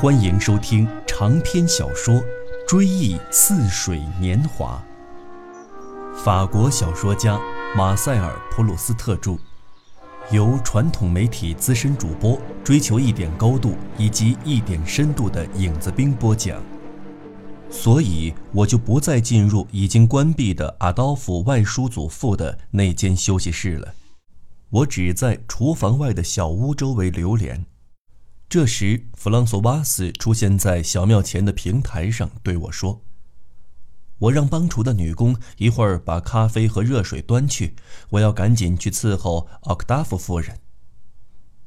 欢迎收听长篇小说《追忆似水年华》，法国小说家马塞尔·普鲁斯特著，由传统媒体资深主播追求一点高度以及一点深度的影子兵播讲。所以，我就不再进入已经关闭的阿道夫外叔祖父的那间休息室了，我只在厨房外的小屋周围流连。这时，弗朗索瓦斯出现在小庙前的平台上，对我说：“我让帮厨的女工一会儿把咖啡和热水端去，我要赶紧去伺候奥克达夫夫人。”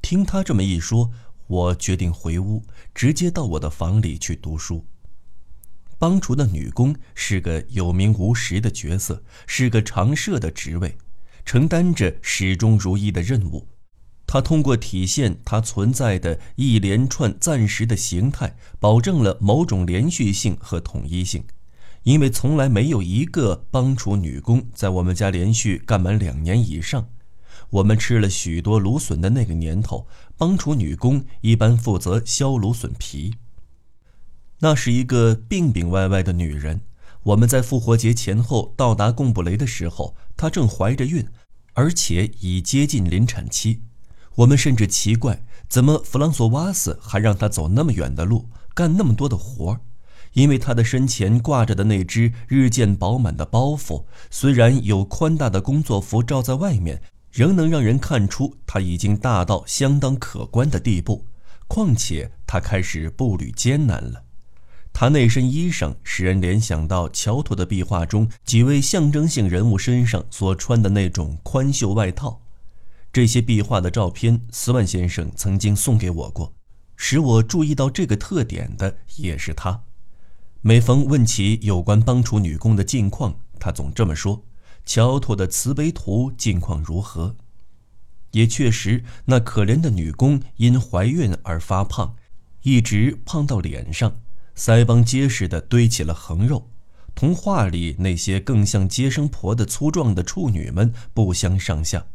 听他这么一说，我决定回屋，直接到我的房里去读书。帮厨的女工是个有名无实的角色，是个常设的职位，承担着始终如一的任务。他通过体现它存在的一连串暂时的形态，保证了某种连续性和统一性。因为从来没有一个帮厨女工在我们家连续干满两年以上。我们吃了许多芦笋的那个年头，帮厨女工一般负责削芦笋皮。那是一个病病歪歪的女人。我们在复活节前后到达贡布雷的时候，她正怀着孕，而且已接近临产期。我们甚至奇怪，怎么弗朗索瓦斯还让他走那么远的路，干那么多的活儿？因为他的身前挂着的那只日渐饱满的包袱，虽然有宽大的工作服罩在外面，仍能让人看出他已经大到相当可观的地步。况且他开始步履艰难了。他那身衣裳使人联想到乔托的壁画中几位象征性人物身上所穿的那种宽袖外套。这些壁画的照片，斯万先生曾经送给我过。使我注意到这个特点的也是他。每逢问起有关帮厨女工的近况，他总这么说：“乔托的慈悲图近况如何？”也确实，那可怜的女工因怀孕而发胖，一直胖到脸上，腮帮结实的堆起了横肉，同画里那些更像接生婆的粗壮的处女们不相上下。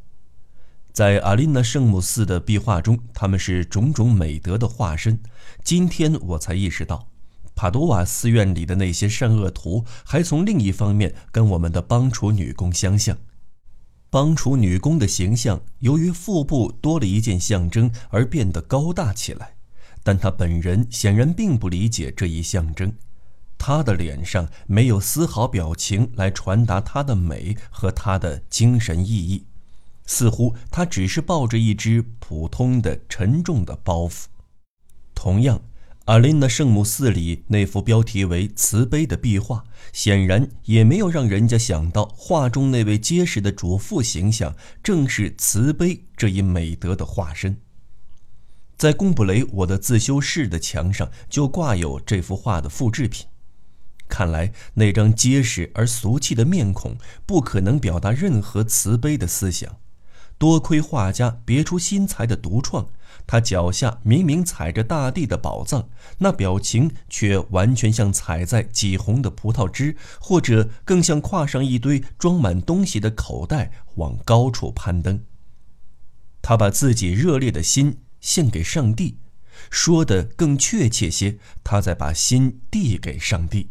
在阿琳娜圣母寺的壁画中，他们是种种美德的化身。今天我才意识到，帕多瓦寺院里的那些善恶图，还从另一方面跟我们的帮厨女工相像。帮厨女工的形象由于腹部多了一件象征而变得高大起来，但她本人显然并不理解这一象征。她的脸上没有丝毫表情来传达她的美和她的精神意义。似乎他只是抱着一只普通的、沉重的包袱。同样，阿琳娜圣母寺里那幅标题为“慈悲”的壁画，显然也没有让人家想到，画中那位结实的主妇形象正是慈悲这一美德的化身。在贡布雷我的自修室的墙上就挂有这幅画的复制品。看来那张结实而俗气的面孔不可能表达任何慈悲的思想。多亏画家别出心裁的独创，他脚下明明踩着大地的宝藏，那表情却完全像踩在挤红的葡萄汁，或者更像挎上一堆装满东西的口袋往高处攀登。他把自己热烈的心献给上帝，说的更确切些，他在把心递给上帝。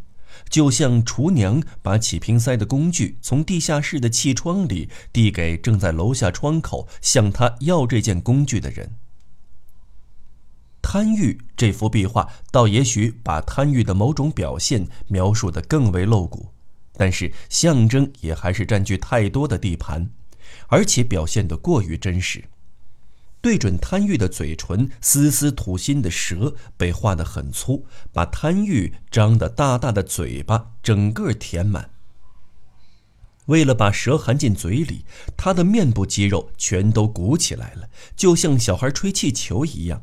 就像厨娘把起瓶塞的工具从地下室的气窗里递给正在楼下窗口向他要这件工具的人。贪欲这幅壁画倒也许把贪欲的某种表现描述得更为露骨，但是象征也还是占据太多的地盘，而且表现得过于真实。对准贪欲的嘴唇，丝丝吐心的舌被画得很粗，把贪欲张得大大的嘴巴整个填满。为了把蛇含进嘴里，他的面部肌肉全都鼓起来了，就像小孩吹气球一样。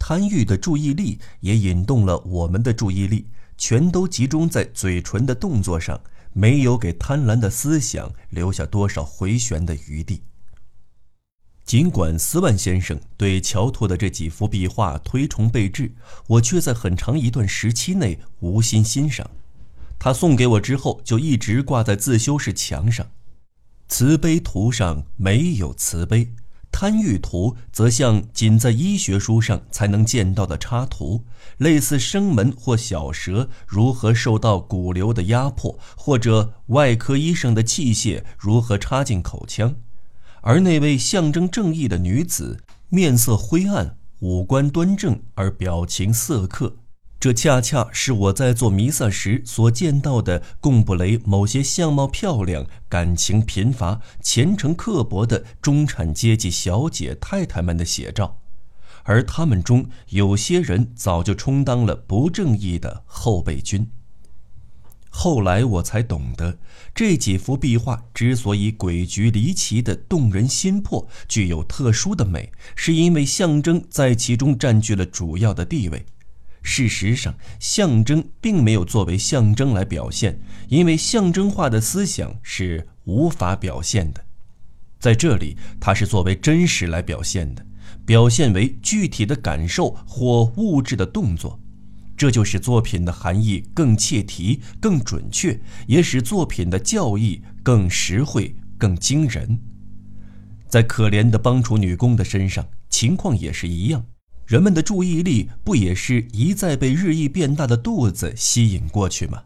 贪欲的注意力也引动了我们的注意力，全都集中在嘴唇的动作上，没有给贪婪的思想留下多少回旋的余地。尽管斯万先生对乔托的这几幅壁画推崇备至，我却在很长一段时期内无心欣赏。他送给我之后，就一直挂在自修室墙上。慈悲图上没有慈悲，贪欲图则像仅在医学书上才能见到的插图，类似生门或小蛇如何受到骨瘤的压迫，或者外科医生的器械如何插进口腔。而那位象征正义的女子，面色灰暗，五官端正而表情色刻。这恰恰是我在做弥撒时所见到的贡布雷某些相貌漂亮、感情贫乏、虔诚刻薄的中产阶级小姐太太们的写照，而他们中有些人早就充当了不正义的后备军。后来我才懂得，这几幅壁画之所以诡谲离奇的动人心魄，具有特殊的美，是因为象征在其中占据了主要的地位。事实上，象征并没有作为象征来表现，因为象征化的思想是无法表现的。在这里，它是作为真实来表现的，表现为具体的感受或物质的动作，这就使作品的含义更切题、更准确，也使作品的教义更实惠、更惊人。在可怜的帮厨女工的身上，情况也是一样。人们的注意力不也是一再被日益变大的肚子吸引过去吗？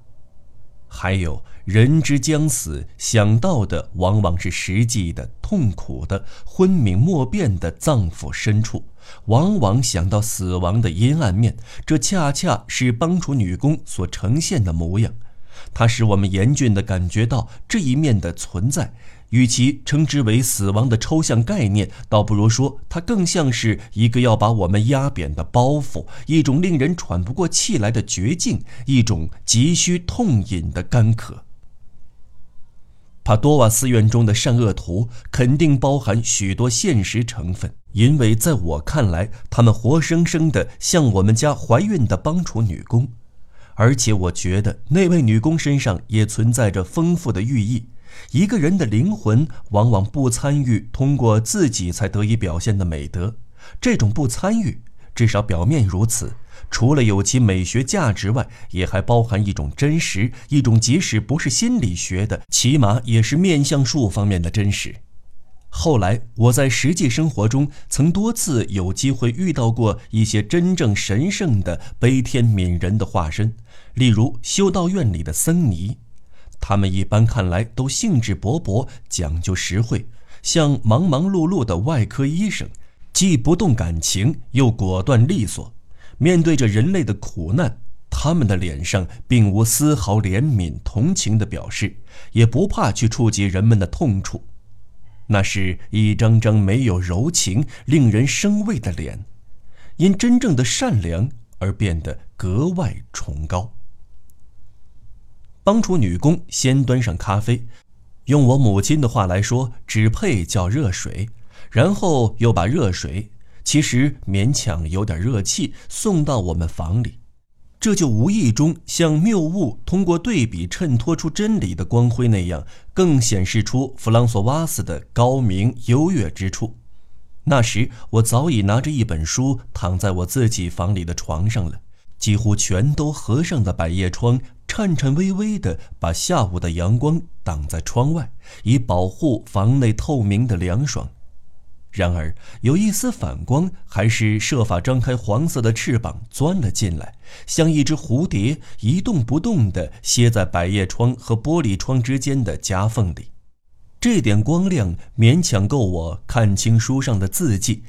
还有，人之将死，想到的往往是实际的、痛苦的、昏冥莫辨的脏腑深处，往往想到死亡的阴暗面。这恰恰是帮助女工所呈现的模样，它使我们严峻地感觉到这一面的存在。与其称之为死亡的抽象概念，倒不如说它更像是一个要把我们压扁的包袱，一种令人喘不过气来的绝境，一种急需痛饮的干渴。帕多瓦寺院中的善恶图肯定包含许多现实成分，因为在我看来，他们活生生的像我们家怀孕的帮厨女工，而且我觉得那位女工身上也存在着丰富的寓意。一个人的灵魂往往不参与通过自己才得以表现的美德，这种不参与，至少表面如此，除了有其美学价值外，也还包含一种真实，一种即使不是心理学的，起码也是面相术方面的真实。后来我在实际生活中曾多次有机会遇到过一些真正神圣的悲天悯人的化身，例如修道院里的僧尼。他们一般看来都兴致勃勃，讲究实惠，像忙忙碌碌的外科医生，既不动感情，又果断利索。面对着人类的苦难，他们的脸上并无丝毫怜悯同情的表示，也不怕去触及人们的痛处。那是一张张没有柔情、令人生畏的脸，因真正的善良而变得格外崇高。帮厨女工先端上咖啡，用我母亲的话来说，只配叫热水，然后又把热水，其实勉强有点热气，送到我们房里。这就无意中像谬误通过对比衬托出真理的光辉那样，更显示出弗朗索瓦斯的高明优越之处。那时我早已拿着一本书躺在我自己房里的床上了，几乎全都合上的百叶窗。颤颤巍巍地把下午的阳光挡在窗外，以保护房内透明的凉爽。然而，有一丝反光还是设法张开黄色的翅膀钻了进来，像一只蝴蝶一动不动地歇在百叶窗和玻璃窗之间的夹缝里。这点光亮勉强够我看清书上的字迹，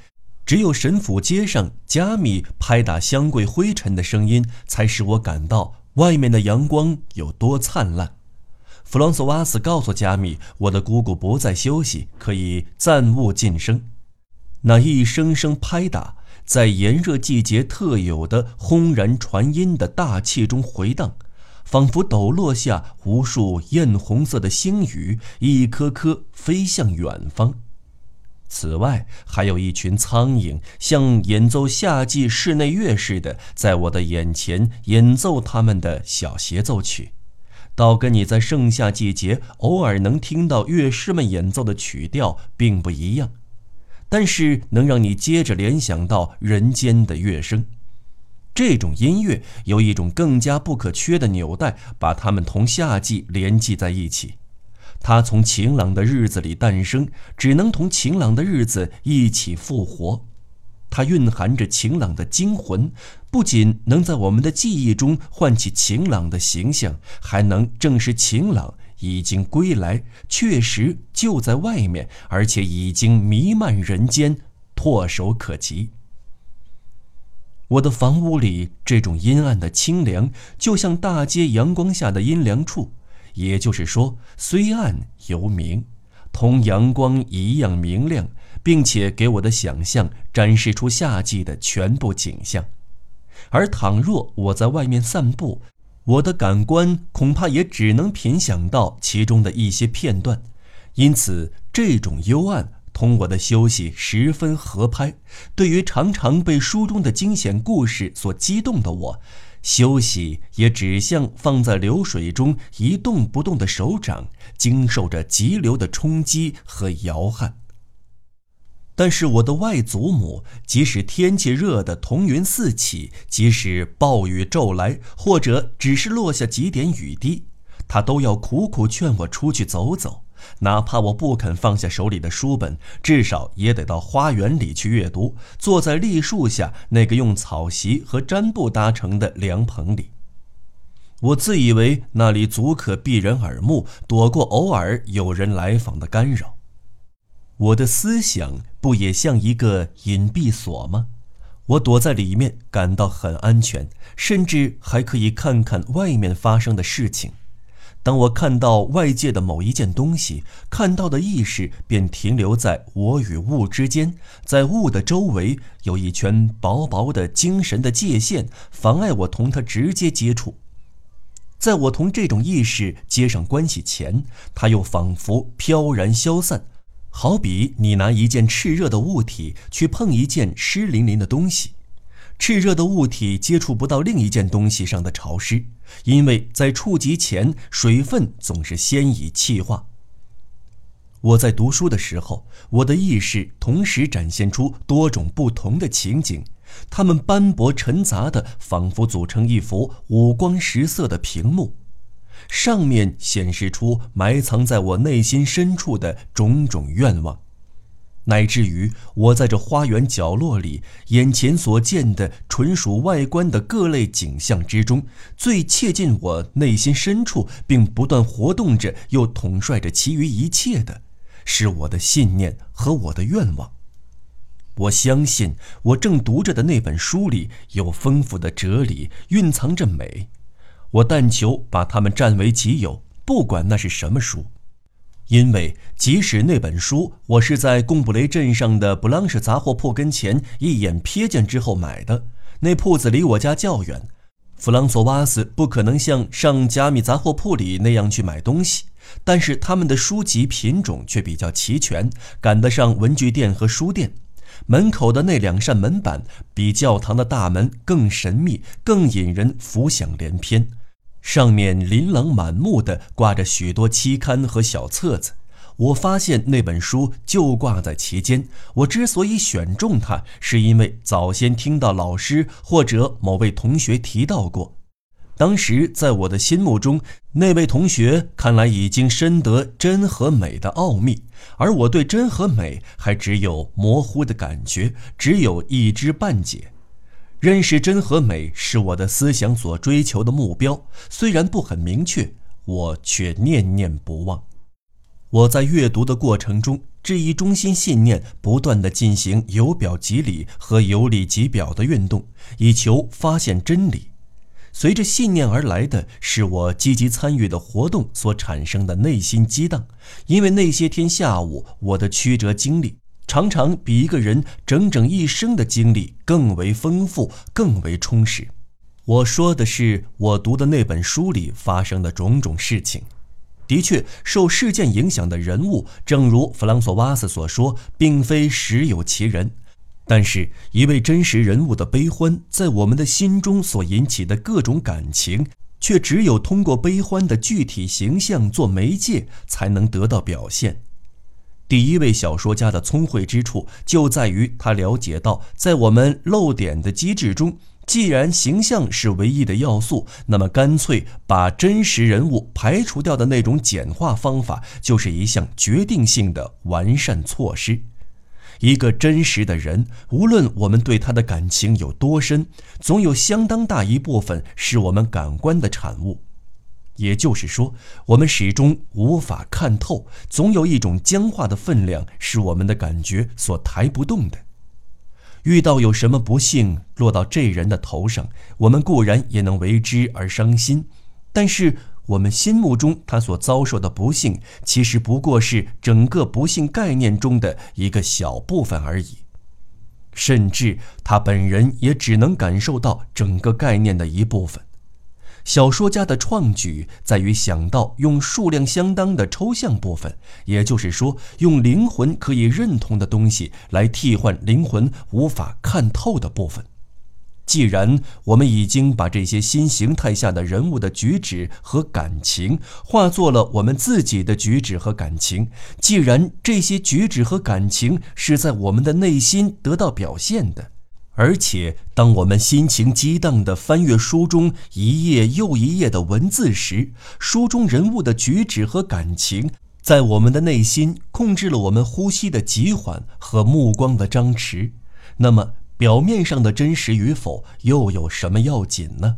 只有神府街上加米拍打香柜灰尘的声音，才使我感到。外面的阳光有多灿烂？弗朗索瓦斯告诉加米：“我的姑姑不再休息，可以暂勿晋升。”那一声声拍打，在炎热季节特有的轰然传音的大气中回荡，仿佛抖落下无数艳红色的星雨，一颗颗飞向远方。此外，还有一群苍蝇，像演奏夏季室内乐似的，在我的眼前演奏他们的小协奏曲，倒跟你在盛夏季节偶尔能听到乐师们演奏的曲调并不一样，但是能让你接着联想到人间的乐声。这种音乐有一种更加不可缺的纽带，把它们同夏季联系在一起。它从晴朗的日子里诞生，只能同晴朗的日子一起复活。它蕴含着晴朗的精魂，不仅能在我们的记忆中唤起晴朗的形象，还能证实晴朗已经归来，确实就在外面，而且已经弥漫人间，唾手可及。我的房屋里这种阴暗的清凉，就像大街阳光下的阴凉处，也就是说，虽暗犹明，同阳光一样明亮。并且给我的想象展示出夏季的全部景象，而倘若我在外面散步，我的感官恐怕也只能品想到其中的一些片段。因此，这种幽暗同我的休息十分合拍。对于常常被书中的惊险故事所激动的我，休息也只像放在流水中一动不动的手掌，经受着急流的冲击和摇撼。但是我的外祖母，即使天气热得彤云四起，即使暴雨骤来，或者只是落下几点雨滴，她都要苦苦劝我出去走走，哪怕我不肯放下手里的书本，至少也得到花园里去阅读，坐在栗树下那个用草席和毡布搭成的凉棚里。我自以为那里足可避人耳目，躲过偶尔有人来访的干扰。我的思想不也像一个隐蔽所吗？我躲在里面，感到很安全，甚至还可以看看外面发生的事情。当我看到外界的某一件东西，看到的意识便停留在我与物之间，在物的周围有一圈薄薄的精神的界限，妨碍我同它直接接触。在我同这种意识接上关系前，它又仿佛飘然消散。好比你拿一件炽热的物体去碰一件湿淋淋的东西，炽热的物体接触不到另一件东西上的潮湿，因为在触及前，水分总是先已气化。我在读书的时候，我的意识同时展现出多种不同的情景，它们斑驳陈杂的，仿佛组成一幅五光十色的屏幕。上面显示出埋藏在我内心深处的种种愿望，乃至于我在这花园角落里眼前所见的纯属外观的各类景象之中，最切近我内心深处，并不断活动着又统帅着其余一切的，是我的信念和我的愿望。我相信我正读着的那本书里有丰富的哲理，蕴藏着美。我但求把它们占为己有，不管那是什么书，因为即使那本书我是在贡布雷镇上的布朗什杂货铺跟前一眼瞥见之后买的，那铺子离我家较远，弗朗索瓦斯不可能像上加密杂货铺里那样去买东西，但是他们的书籍品种却比较齐全，赶得上文具店和书店。门口的那两扇门板比教堂的大门更神秘，更引人浮想联翩。上面琳琅满目的挂着许多期刊和小册子，我发现那本书就挂在其间。我之所以选中它，是因为早先听到老师或者某位同学提到过。当时在我的心目中，那位同学看来已经深得真和美的奥秘，而我对真和美还只有模糊的感觉，只有一知半解。认识真和美是我的思想所追求的目标，虽然不很明确，我却念念不忘。我在阅读的过程中，这一中心信念不断地进行由表及里和由里及表的运动，以求发现真理。随着信念而来的是我积极参与的活动所产生的内心激荡，因为那些天下午我的曲折经历。常常比一个人整整一生的经历更为丰富、更为充实。我说的是我读的那本书里发生的种种事情。的确，受事件影响的人物，正如弗朗索瓦斯所说，并非实有其人。但是，一位真实人物的悲欢，在我们的心中所引起的各种感情，却只有通过悲欢的具体形象做媒介，才能得到表现。第一位小说家的聪慧之处就在于他了解到，在我们漏点的机制中，既然形象是唯一的要素，那么干脆把真实人物排除掉的那种简化方法，就是一项决定性的完善措施。一个真实的人，无论我们对他的感情有多深，总有相当大一部分是我们感官的产物。也就是说，我们始终无法看透，总有一种僵化的分量是我们的感觉所抬不动的。遇到有什么不幸落到这人的头上，我们固然也能为之而伤心，但是我们心目中他所遭受的不幸，其实不过是整个不幸概念中的一个小部分而已，甚至他本人也只能感受到整个概念的一部分。小说家的创举在于想到用数量相当的抽象部分，也就是说，用灵魂可以认同的东西来替换灵魂无法看透的部分。既然我们已经把这些新形态下的人物的举止和感情化作了我们自己的举止和感情，既然这些举止和感情是在我们的内心得到表现的。而且，当我们心情激荡地翻阅书中一页又一页的文字时，书中人物的举止和感情，在我们的内心控制了我们呼吸的急缓和目光的张弛。那么，表面上的真实与否又有什么要紧呢？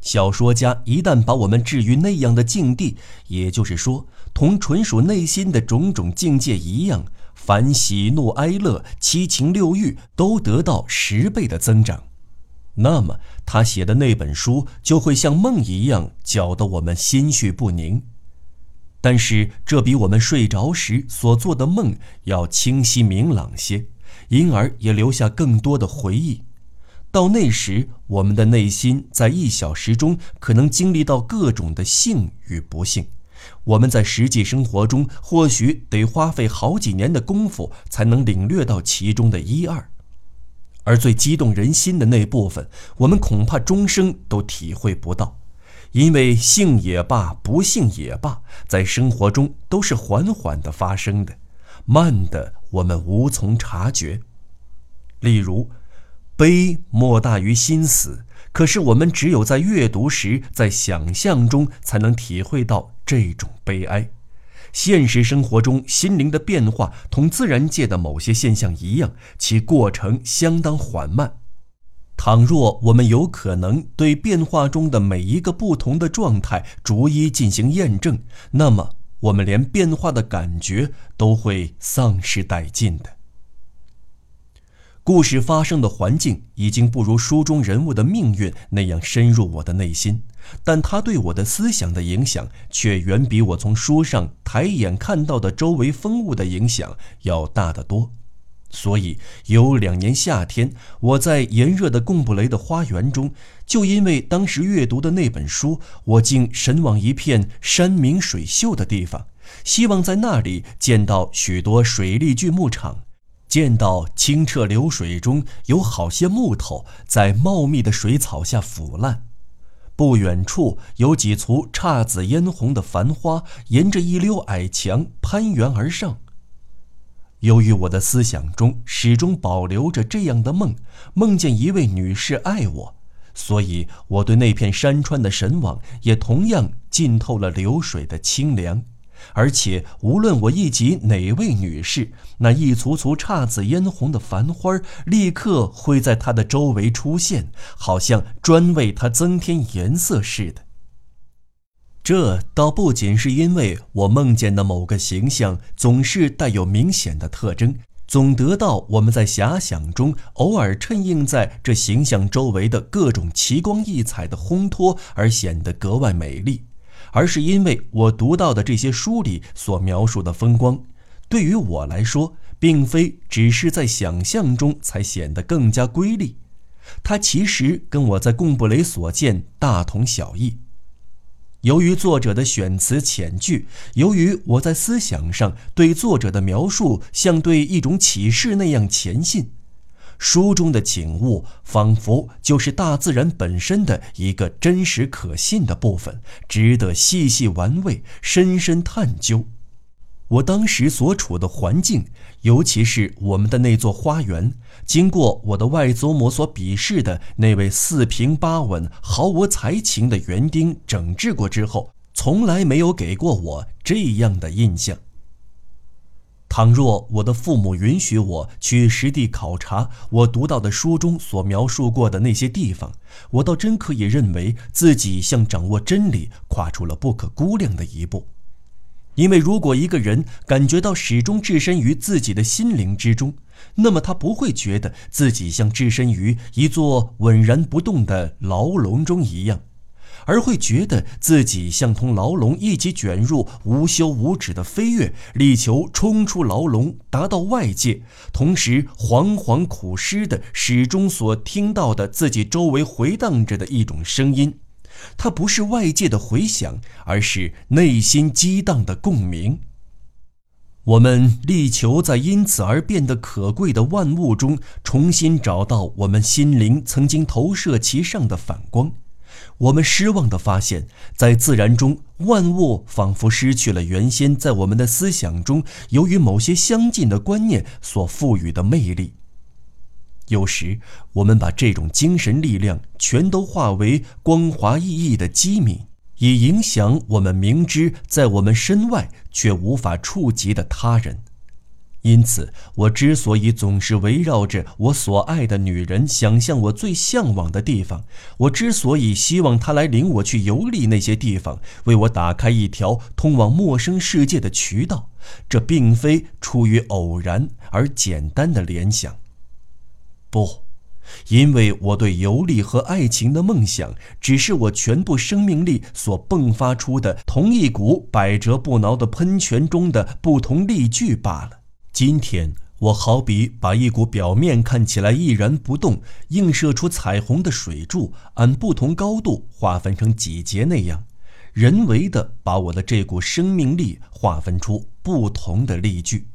小说家一旦把我们置于那样的境地，也就是说，同纯属内心的种种境界一样。凡喜怒哀乐、七情六欲都得到十倍的增长，那么他写的那本书就会像梦一样，搅得我们心绪不宁。但是这比我们睡着时所做的梦要清晰明朗些，因而也留下更多的回忆。到那时，我们的内心在一小时中可能经历到各种的幸与不幸。我们在实际生活中或许得花费好几年的功夫才能领略到其中的一二，而最激动人心的那部分，我们恐怕终生都体会不到，因为幸也罢，不幸也罢，在生活中都是缓缓的发生的，慢的我们无从察觉。例如，悲莫大于心死。可是我们只有在阅读时，在想象中才能体会到这种悲哀。现实生活中，心灵的变化同自然界的某些现象一样，其过程相当缓慢。倘若我们有可能对变化中的每一个不同的状态逐一进行验证，那么我们连变化的感觉都会丧失殆尽的。故事发生的环境已经不如书中人物的命运那样深入我的内心，但它对我的思想的影响却远比我从书上抬眼看到的周围风物的影响要大得多。所以有两年夏天，我在炎热的贡布雷的花园中，就因为当时阅读的那本书，我竟神往一片山明水秀的地方，希望在那里见到许多水利锯木厂。见到清澈流水中有好些木头在茂密的水草下腐烂，不远处有几簇姹紫嫣红的繁花沿着一溜矮墙攀援而上。由于我的思想中始终保留着这样的梦，梦见一位女士爱我，所以我对那片山川的神往也同样浸透了流水的清凉。而且，无论我忆及哪位女士，那一簇簇姹紫嫣红的繁花立刻会在她的周围出现，好像专为她增添颜色似的。这倒不仅是因为我梦见的某个形象总是带有明显的特征，总得到我们在遐想中偶尔衬映在这形象周围的各种奇光异彩的烘托而显得格外美丽。而是因为我读到的这些书里所描述的风光，对于我来说，并非只是在想象中才显得更加瑰丽，它其实跟我在贡布雷所见大同小异。由于作者的选词遣句，由于我在思想上对作者的描述像对一种启示那样虔信。书中的景物仿佛就是大自然本身的一个真实可信的部分，值得细细玩味、深深探究。我当时所处的环境，尤其是我们的那座花园，经过我的外祖母所鄙视的那位四平八稳、毫无才情的园丁整治过之后，从来没有给过我这样的印象。倘若我的父母允许我去实地考察我读到的书中所描述过的那些地方，我倒真可以认为自己向掌握真理跨出了不可估量的一步。因为如果一个人感觉到始终置身于自己的心灵之中，那么他不会觉得自己像置身于一座稳然不动的牢笼中一样。而会觉得自己像同牢笼一起卷入无休无止的飞跃，力求冲出牢笼，达到外界，同时惶惶苦失的始终所听到的自己周围回荡着的一种声音。它不是外界的回响，而是内心激荡的共鸣。我们力求在因此而变得可贵的万物中，重新找到我们心灵曾经投射其上的反光。我们失望地发现，在自然中，万物仿佛失去了原先在我们的思想中由于某些相近的观念所赋予的魅力。有时，我们把这种精神力量全都化为光滑熠熠的机敏，以影响我们明知在我们身外却无法触及的他人。因此，我之所以总是围绕着我所爱的女人，想象我最向往的地方；我之所以希望她来领我去游历那些地方，为我打开一条通往陌生世界的渠道，这并非出于偶然而简单的联想。不，因为我对游历和爱情的梦想，只是我全部生命力所迸发出的同一股百折不挠的喷泉中的不同力矩罢了。今天，我好比把一股表面看起来毅然不动、映射出彩虹的水柱，按不同高度划分成几节那样，人为的把我的这股生命力划分出不同的力矩。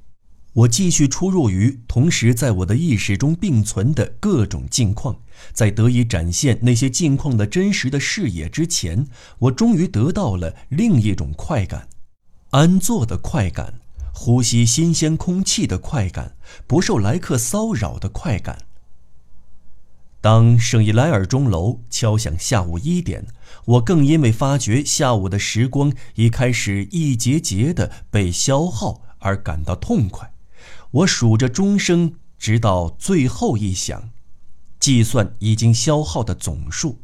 我继续出入于同时在我的意识中并存的各种境况，在得以展现那些境况的真实的视野之前，我终于得到了另一种快感——安坐的快感。呼吸新鲜空气的快感，不受来客骚扰的快感。当圣伊莱尔钟楼敲响下午一点，我更因为发觉下午的时光已开始一节节的被消耗而感到痛快。我数着钟声，直到最后一响，计算已经消耗的总数，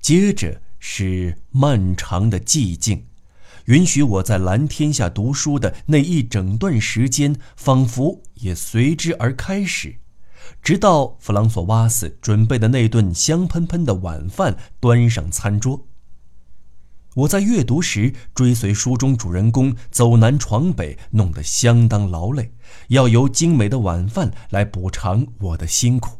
接着是漫长的寂静。允许我在蓝天下读书的那一整段时间，仿佛也随之而开始，直到弗朗索瓦斯准备的那顿香喷喷的晚饭端上餐桌。我在阅读时追随书中主人公走南闯北，弄得相当劳累，要由精美的晚饭来补偿我的辛苦。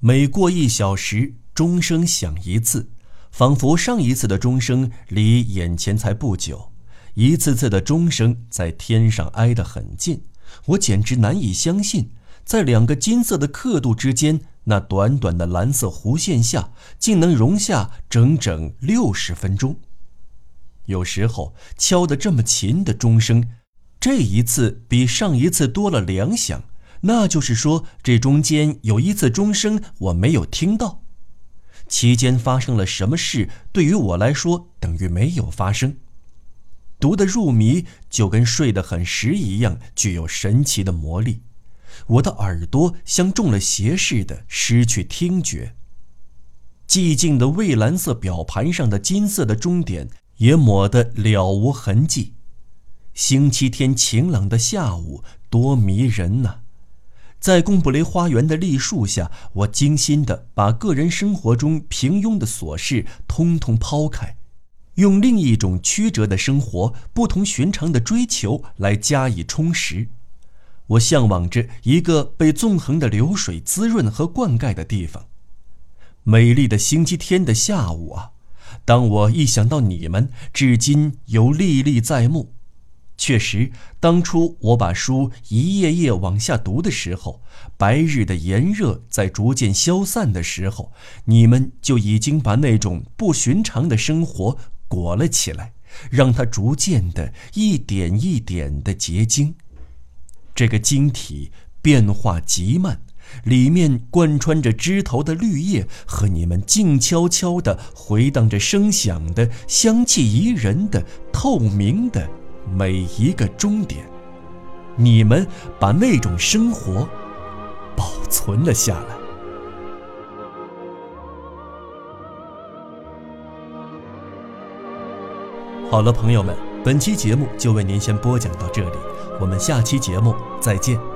每过一小时，钟声响一次。仿佛上一次的钟声离眼前才不久，一次次的钟声在天上挨得很近，我简直难以相信，在两个金色的刻度之间，那短短的蓝色弧线下，竟能容下整整六十分钟。有时候敲得这么勤的钟声，这一次比上一次多了两响，那就是说，这中间有一次钟声我没有听到。期间发生了什么事，对于我来说等于没有发生。读得入迷，就跟睡得很实一样，具有神奇的魔力。我的耳朵像中了邪似的失去听觉。寂静的蔚蓝色表盘上的金色的钟点也抹得了无痕迹。星期天晴朗的下午，多迷人呐！在贡布雷花园的栗树下，我精心地把个人生活中平庸的琐事通通抛开，用另一种曲折的生活、不同寻常的追求来加以充实。我向往着一个被纵横的流水滋润和灌溉的地方。美丽的星期天的下午啊，当我一想到你们，至今犹历历在目。确实，当初我把书一页页往下读的时候，白日的炎热在逐渐消散的时候，你们就已经把那种不寻常的生活裹了起来，让它逐渐的一点一点的结晶。这个晶体变化极慢，里面贯穿着枝头的绿叶和你们静悄悄的回荡着声响的香气宜人的透明的每一个终点。你们把那种生活保存了下来。好了，朋友们，本期节目就为您先播讲到这里，我们下期节目再见。